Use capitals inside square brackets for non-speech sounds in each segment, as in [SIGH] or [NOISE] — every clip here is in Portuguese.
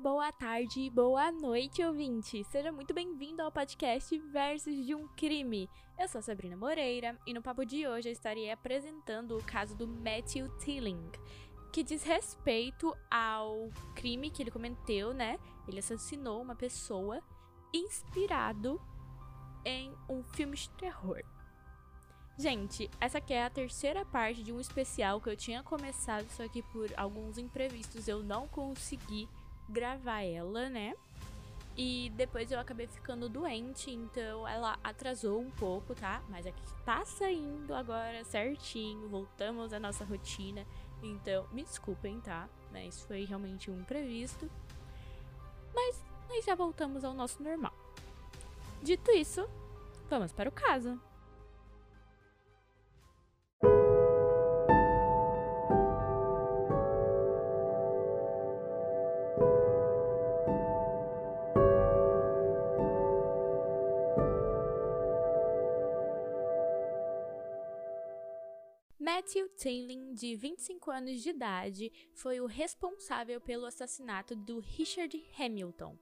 boa tarde e boa noite, ouvinte! Seja muito bem-vindo ao podcast Versos de um Crime. Eu sou Sabrina Moreira e no papo de hoje eu estarei apresentando o caso do Matthew Tilling, que diz respeito ao crime que ele cometeu, né? Ele assassinou uma pessoa inspirado em um filme de terror. Gente, essa aqui é a terceira parte de um especial que eu tinha começado, só que por alguns imprevistos eu não consegui gravar ela, né? E depois eu acabei ficando doente, então ela atrasou um pouco, tá? Mas aqui tá saindo agora certinho, voltamos à nossa rotina. Então, me desculpem, tá? Mas foi realmente um imprevisto. Mas nós já voltamos ao nosso normal. Dito isso, vamos para o caso. Matthew Taylin, de 25 anos de idade, foi o responsável pelo assassinato do Richard Hamilton.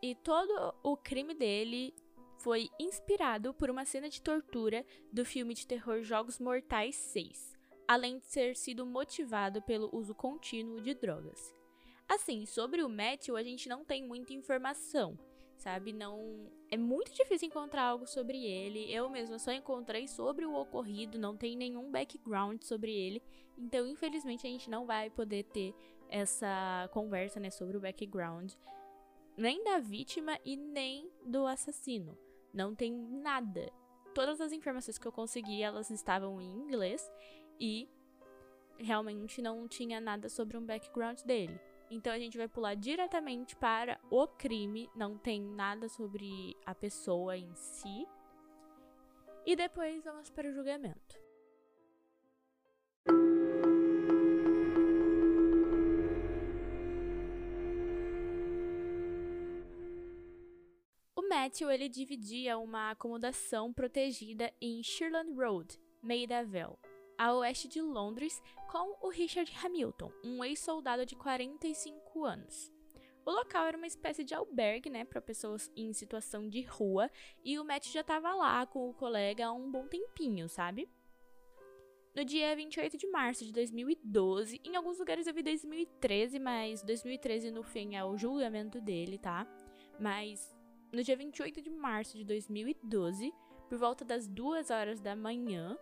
E todo o crime dele foi inspirado por uma cena de tortura do filme de terror Jogos Mortais 6, além de ter sido motivado pelo uso contínuo de drogas. Assim, sobre o Matthew, a gente não tem muita informação sabe? Não é muito difícil encontrar algo sobre ele. Eu mesma só encontrei sobre o ocorrido, não tem nenhum background sobre ele. Então, infelizmente, a gente não vai poder ter essa conversa, né, sobre o background nem da vítima e nem do assassino. Não tem nada. Todas as informações que eu consegui, elas estavam em inglês e realmente não tinha nada sobre um background dele. Então a gente vai pular diretamente para o crime, não tem nada sobre a pessoa em si. E depois vamos para o julgamento. O Matthew ele dividia uma acomodação protegida em Shirland Road, Maida Vale a oeste de Londres, com o Richard Hamilton, um ex-soldado de 45 anos. O local era uma espécie de albergue, né, para pessoas em situação de rua, e o Matt já estava lá com o colega há um bom tempinho, sabe? No dia 28 de março de 2012, em alguns lugares eu vi 2013, mas 2013 no fim é o julgamento dele, tá? Mas no dia 28 de março de 2012, por volta das 2 horas da manhã,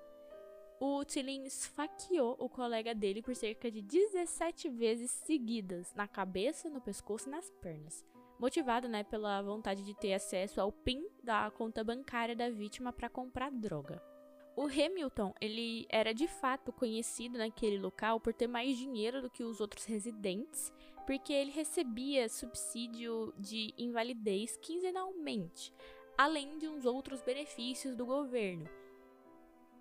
o Tilin esfaqueou o colega dele por cerca de 17 vezes seguidas, na cabeça, no pescoço e nas pernas. Motivado né, pela vontade de ter acesso ao PIN da conta bancária da vítima para comprar droga. O Hamilton, ele era de fato conhecido naquele local por ter mais dinheiro do que os outros residentes, porque ele recebia subsídio de invalidez quinzenalmente, além de uns outros benefícios do governo,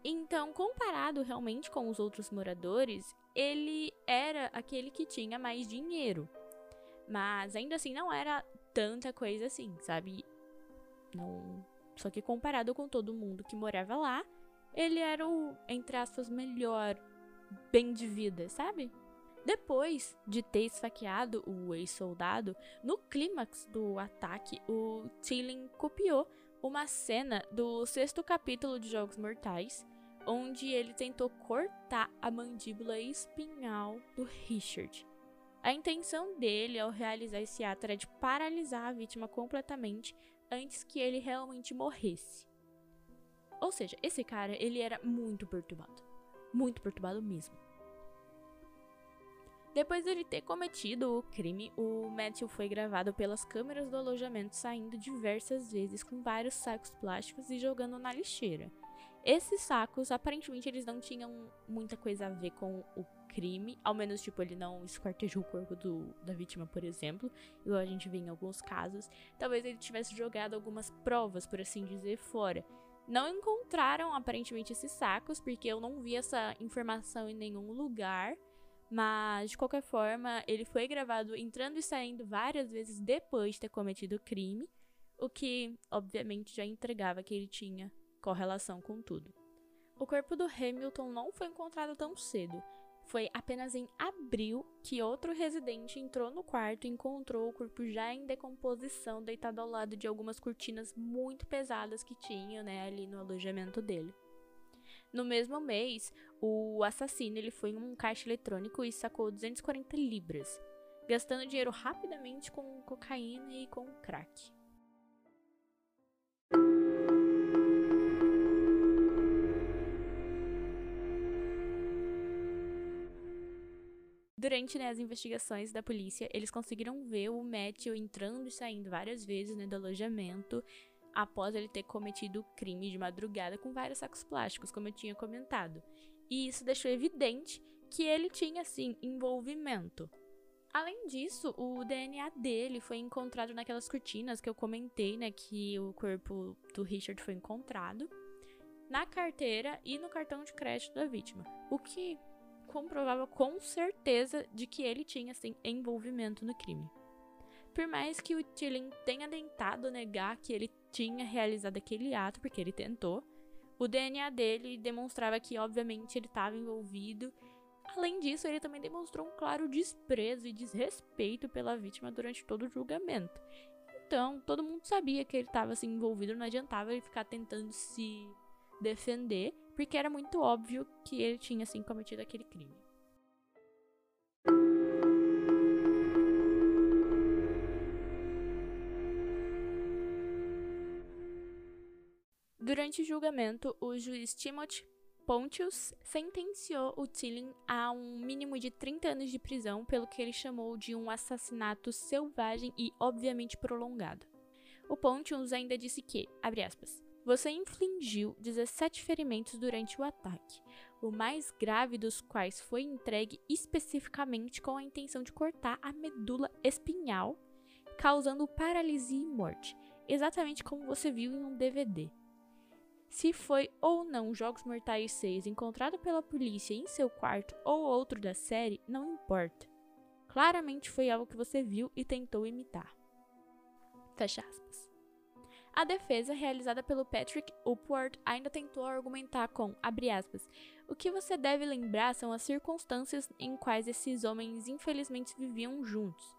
então, comparado realmente com os outros moradores, ele era aquele que tinha mais dinheiro. Mas ainda assim não era tanta coisa assim, sabe? Não, só que comparado com todo mundo que morava lá, ele era o, entre aspas, melhor bem de vida, sabe? Depois de ter esfaqueado o ex-soldado, no clímax do ataque, o Tilling copiou uma cena do sexto capítulo de Jogos Mortais, onde ele tentou cortar a mandíbula espinhal do Richard. A intenção dele ao realizar esse ato era de paralisar a vítima completamente antes que ele realmente morresse. Ou seja, esse cara, ele era muito perturbado. Muito perturbado mesmo. Depois dele ter cometido o crime, o Matthew foi gravado pelas câmeras do alojamento saindo diversas vezes com vários sacos plásticos e jogando na lixeira. Esses sacos, aparentemente, eles não tinham muita coisa a ver com o crime, ao menos, tipo, ele não esquartejou o corpo do, da vítima, por exemplo, igual a gente vê em alguns casos. Talvez ele tivesse jogado algumas provas, por assim dizer, fora. Não encontraram, aparentemente, esses sacos, porque eu não vi essa informação em nenhum lugar. Mas, de qualquer forma, ele foi gravado entrando e saindo várias vezes depois de ter cometido o crime, o que, obviamente, já entregava que ele tinha correlação com tudo. O corpo do Hamilton não foi encontrado tão cedo. Foi apenas em abril que outro residente entrou no quarto e encontrou o corpo já em decomposição, deitado ao lado de algumas cortinas muito pesadas que tinha, né, ali no alojamento dele. No mesmo mês, o assassino ele foi em um caixa eletrônico e sacou 240 libras, gastando dinheiro rapidamente com cocaína e com crack. Durante né, as investigações da polícia, eles conseguiram ver o Matthew entrando e saindo várias vezes né, do alojamento após ele ter cometido o crime de madrugada com vários sacos plásticos, como eu tinha comentado. E isso deixou evidente que ele tinha, sim, envolvimento. Além disso, o DNA dele foi encontrado naquelas cortinas que eu comentei, né, que o corpo do Richard foi encontrado, na carteira e no cartão de crédito da vítima, o que comprovava com certeza de que ele tinha assim, envolvimento no crime. Por mais que o Tilling tenha tentado negar que ele tinha realizado aquele ato, porque ele tentou, o DNA dele demonstrava que, obviamente, ele estava envolvido. Além disso, ele também demonstrou um claro desprezo e desrespeito pela vítima durante todo o julgamento. Então, todo mundo sabia que ele estava assim, envolvido, não adiantava ele ficar tentando se defender, porque era muito óbvio que ele tinha assim cometido aquele crime. Durante o julgamento, o juiz Timothy Pontius sentenciou o Tilling a um mínimo de 30 anos de prisão pelo que ele chamou de um assassinato selvagem e obviamente prolongado. O Pontius ainda disse que, abre aspas, você infligiu 17 ferimentos durante o ataque, o mais grave dos quais foi entregue especificamente com a intenção de cortar a medula espinhal, causando paralisia e morte, exatamente como você viu em um DVD. Se foi ou não Jogos Mortais 6 encontrado pela polícia em seu quarto ou outro da série, não importa. Claramente foi algo que você viu e tentou imitar. Fecha aspas. A defesa, realizada pelo Patrick Upward, ainda tentou argumentar com, aspas, o que você deve lembrar são as circunstâncias em quais esses homens infelizmente viviam juntos.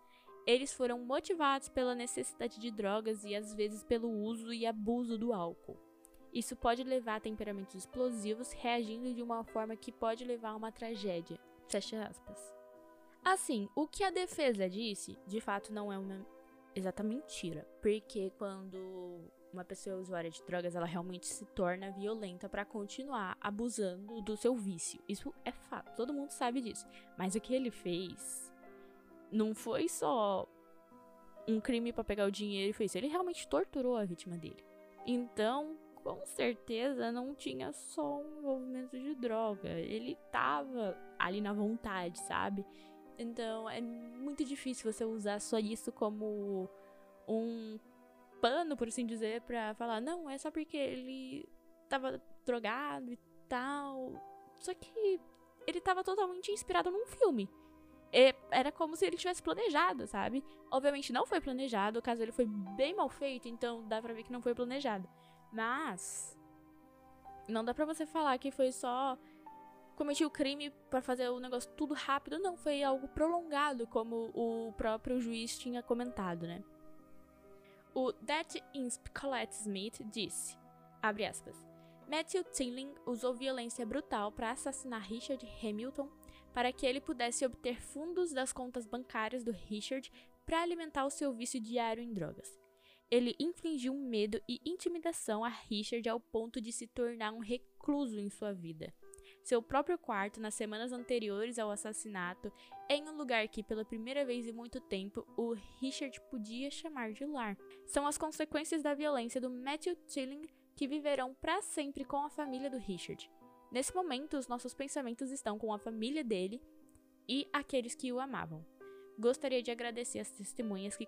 Eles foram motivados pela necessidade de drogas e às vezes pelo uso e abuso do álcool. Isso pode levar a temperamentos explosivos, reagindo de uma forma que pode levar a uma tragédia. Fecha aspas. Assim, o que a defesa disse, de fato não é uma exata mentira. Porque quando uma pessoa é usuária de drogas, ela realmente se torna violenta para continuar abusando do seu vício. Isso é fato, todo mundo sabe disso. Mas o que ele fez não foi só um crime para pegar o dinheiro e isso. Ele realmente torturou a vítima dele. Então, com certeza não tinha só um envolvimento de droga. Ele tava ali na vontade, sabe? Então é muito difícil você usar só isso como um pano, por assim dizer, pra falar, não, é só porque ele tava drogado e tal. Só que ele tava totalmente inspirado num filme. Era como se ele tivesse planejado, sabe? Obviamente não foi planejado, o caso ele foi bem mal feito, então dá pra ver que não foi planejado. Mas. Não dá pra você falar que foi só cometi o crime para fazer o negócio tudo rápido, não, foi algo prolongado, como o próprio juiz tinha comentado, né? O That Insp Colette Smith disse, abre aspas, Matthew Tilling usou violência brutal para assassinar Richard Hamilton para que ele pudesse obter fundos das contas bancárias do Richard para alimentar o seu vício diário em drogas. Ele infligiu medo e intimidação a Richard ao ponto de se tornar um recluso em sua vida seu próprio quarto nas semanas anteriores ao assassinato, em um lugar que, pela primeira vez em muito tempo, o Richard podia chamar de lar. São as consequências da violência do Matthew Tilling que viverão para sempre com a família do Richard. Nesse momento, os nossos pensamentos estão com a família dele e aqueles que o amavam. Gostaria de agradecer as testemunhas que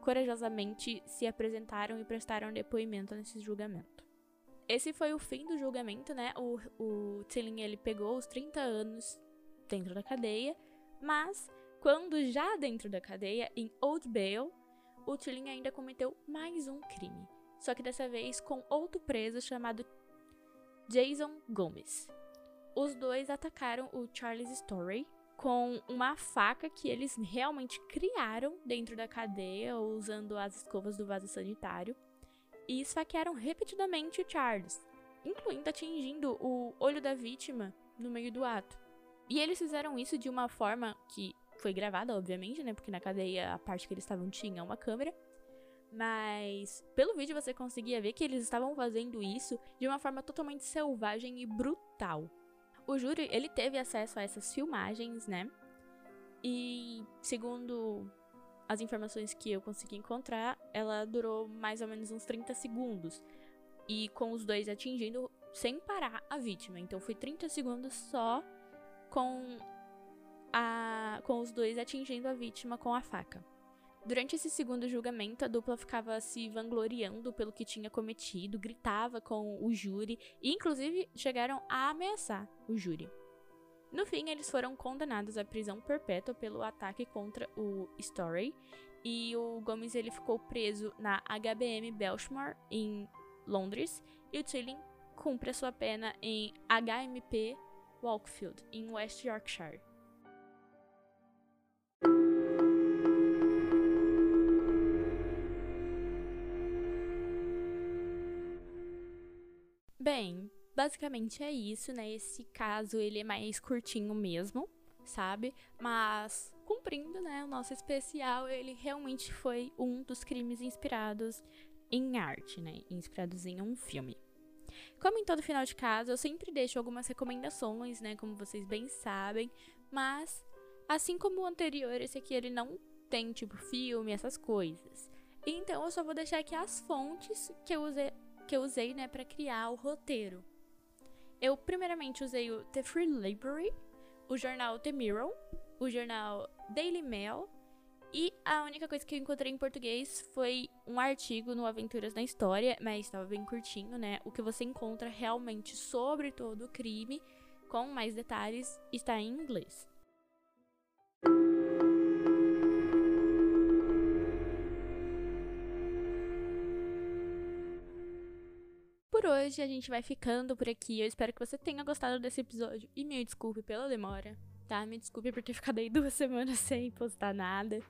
corajosamente se apresentaram e prestaram depoimento nesse julgamento. Esse foi o fim do julgamento, né? O, o ele pegou os 30 anos dentro da cadeia, mas quando já dentro da cadeia, em Old Bail, o Tilling ainda cometeu mais um crime. Só que dessa vez com outro preso chamado Jason Gomes. os dois atacaram o Charles Story com uma faca que eles realmente criaram dentro da cadeia, usando as escovas do vaso sanitário, e esfaquearam repetidamente o Charles, incluindo atingindo o olho da vítima no meio do ato. E eles fizeram isso de uma forma que foi gravada, obviamente, né? Porque na cadeia a parte que eles estavam tinha uma câmera. Mas pelo vídeo você conseguia ver que eles estavam fazendo isso de uma forma totalmente selvagem e brutal. O júri, ele teve acesso a essas filmagens, né? E segundo as informações que eu consegui encontrar, ela durou mais ou menos uns 30 segundos. E com os dois atingindo sem parar a vítima. Então foi 30 segundos só com a com os dois atingindo a vítima com a faca. Durante esse segundo julgamento, a dupla ficava se vangloriando pelo que tinha cometido, gritava com o júri e, inclusive, chegaram a ameaçar o júri. No fim, eles foram condenados à prisão perpétua pelo ataque contra o Story e o Gomes ele ficou preso na HBM Belshmore em Londres e o Tilling cumpre a sua pena em HMP Walkfield em West Yorkshire. Bem, basicamente é isso, né? Esse caso ele é mais curtinho mesmo, sabe? Mas cumprindo, né, o nosso especial, ele realmente foi um dos crimes inspirados em arte, né? Inspirados em um filme. Como em todo final de caso, eu sempre deixo algumas recomendações, né, como vocês bem sabem, mas assim como o anterior, esse aqui ele não tem tipo filme, essas coisas. Então eu só vou deixar aqui as fontes que eu usei que eu usei, né, para criar o roteiro. Eu primeiramente usei o The Free Library, o jornal The Mirror, o jornal Daily Mail e a única coisa que eu encontrei em português foi um artigo no Aventuras na História, mas estava bem curtinho, né? O que você encontra realmente sobre todo o crime, com mais detalhes, está em inglês. Por hoje a gente vai ficando por aqui. Eu espero que você tenha gostado desse episódio e me desculpe pela demora, tá? Me desculpe por ter [LAUGHS] ficado aí duas semanas sem postar nada.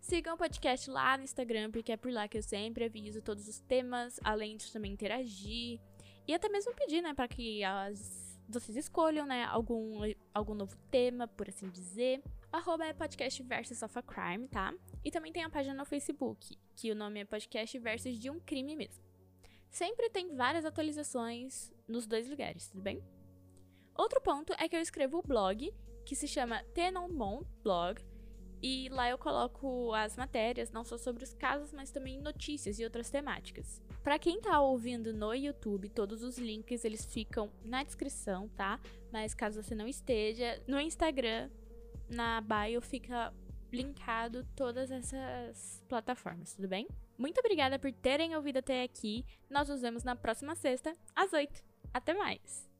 Sigam o podcast lá no Instagram, porque é por lá que eu sempre aviso todos os temas, além de também interagir e até mesmo pedir, né, para que as, vocês escolham, né, algum, algum novo tema, por assim dizer. Arroba é podcast versus of a crime, tá? E também tem a página no Facebook, que o nome é podcast versus de um crime mesmo. Sempre tem várias atualizações nos dois lugares, tudo bem? Outro ponto é que eu escrevo o blog, que se chama Tenonmon Blog, e lá eu coloco as matérias, não só sobre os casos, mas também notícias e outras temáticas. Para quem tá ouvindo no YouTube, todos os links eles ficam na descrição, tá? Mas caso você não esteja, no Instagram, na bio fica linkado todas essas plataformas, tudo bem? Muito obrigada por terem ouvido até aqui. Nós nos vemos na próxima sexta, às 8. Até mais!